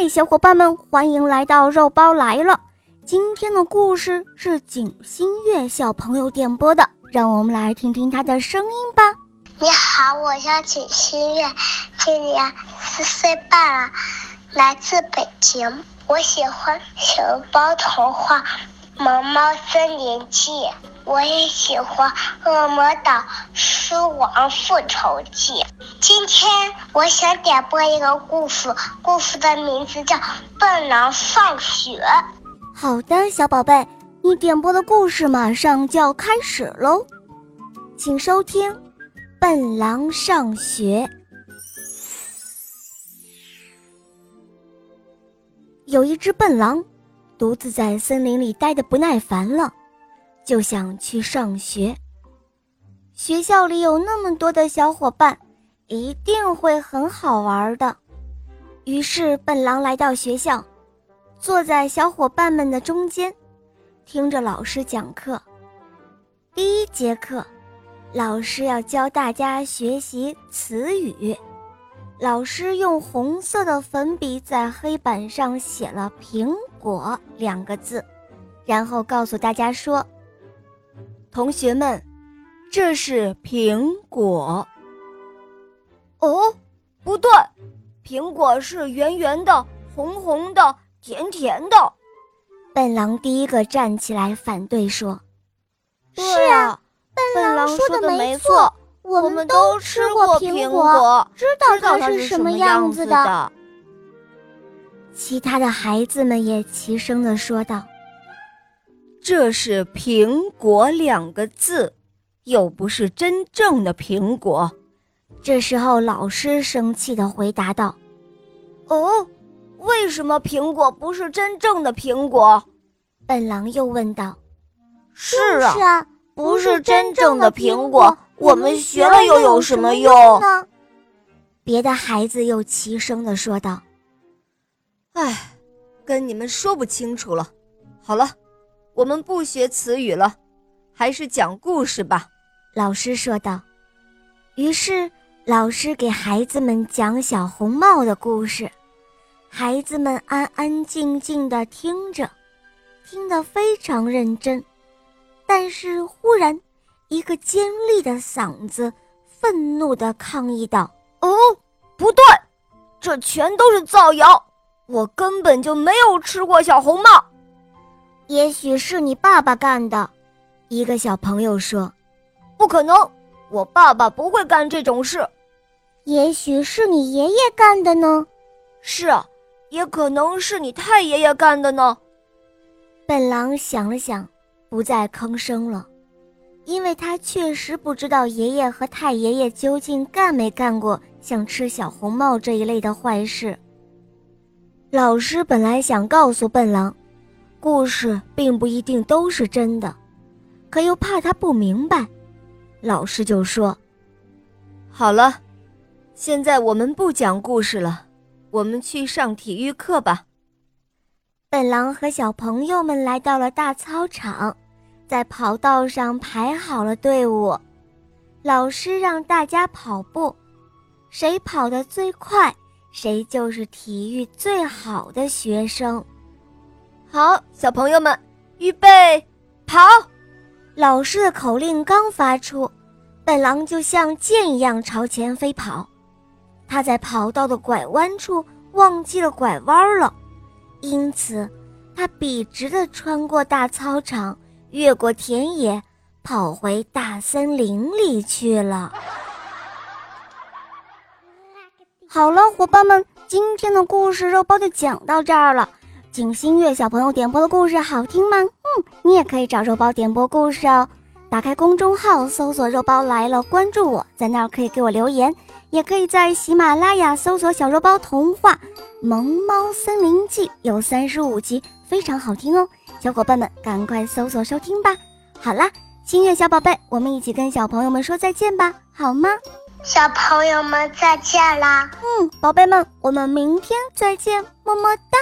嗨，小伙伴们，欢迎来到肉包来了。今天的故事是景新月小朋友点播的，让我们来听听他的声音吧。你好，我叫景新月，今年四岁半了，来自北京。我喜欢小包童话《萌猫森林记》，我也喜欢《恶魔岛狮王复仇记》。今天我想点播一个故事，故事的名字叫《笨狼上学》。好的，小宝贝，你点播的故事马上就要开始喽，请收听《笨狼上学》。有一只笨狼，独自在森林里待得不耐烦了，就想去上学。学校里有那么多的小伙伴。一定会很好玩的。于是，笨狼来到学校，坐在小伙伴们的中间，听着老师讲课。第一节课，老师要教大家学习词语。老师用红色的粉笔在黑板上写了“苹果”两个字，然后告诉大家说：“同学们，这是苹果。”哦，不对，苹果是圆圆的、红红的、甜甜的。笨狼第一个站起来反对说：“是啊，笨狼说的没错，我们都吃过苹果，知道它是什么样子的。”其他的孩子们也齐声的说道：“这是‘苹果’两个字，又不是真正的苹果。”这时候，老师生气的回答道：“哦，为什么苹果不是真正的苹果？”笨狼又问道。“是啊，是啊不是真正的苹果，我们学了又有什么用呢？”别的孩子又齐声的说道：“哎，跟你们说不清楚了。好了，我们不学词语了，还是讲故事吧。”老师说道。于是。老师给孩子们讲小红帽的故事，孩子们安安静静地听着，听得非常认真。但是忽然，一个尖利的嗓子愤怒地抗议道：“哦，不对，这全都是造谣！我根本就没有吃过小红帽。也许是你爸爸干的。”一个小朋友说：“不可能，我爸爸不会干这种事。”也许是你爷爷干的呢，是啊，也可能是你太爷爷干的呢。笨狼想了想，不再吭声了，因为他确实不知道爷爷和太爷爷究竟干没干过像吃小红帽这一类的坏事。老师本来想告诉笨狼，故事并不一定都是真的，可又怕他不明白，老师就说：“好了。”现在我们不讲故事了，我们去上体育课吧。笨狼和小朋友们来到了大操场，在跑道上排好了队伍。老师让大家跑步，谁跑得最快，谁就是体育最好的学生。好，小朋友们，预备，跑！老师的口令刚发出，笨狼就像箭一样朝前飞跑。他在跑道的拐弯处忘记了拐弯了，因此他笔直地穿过大操场，越过田野，跑回大森林里去了。好了，伙伴们，今天的故事肉包就讲到这儿了。景新月小朋友点播的故事好听吗？嗯，你也可以找肉包点播故事哦。打开公众号，搜索“肉包来了”，关注我，在那儿可以给我留言。也可以在喜马拉雅搜索“小肉包童话《萌猫森林记》，有三十五集，非常好听哦！小伙伴们赶快搜索收听吧！好啦，心月小宝贝，我们一起跟小朋友们说再见吧，好吗？小朋友们再见啦！嗯，宝贝们，我们明天再见，么么哒。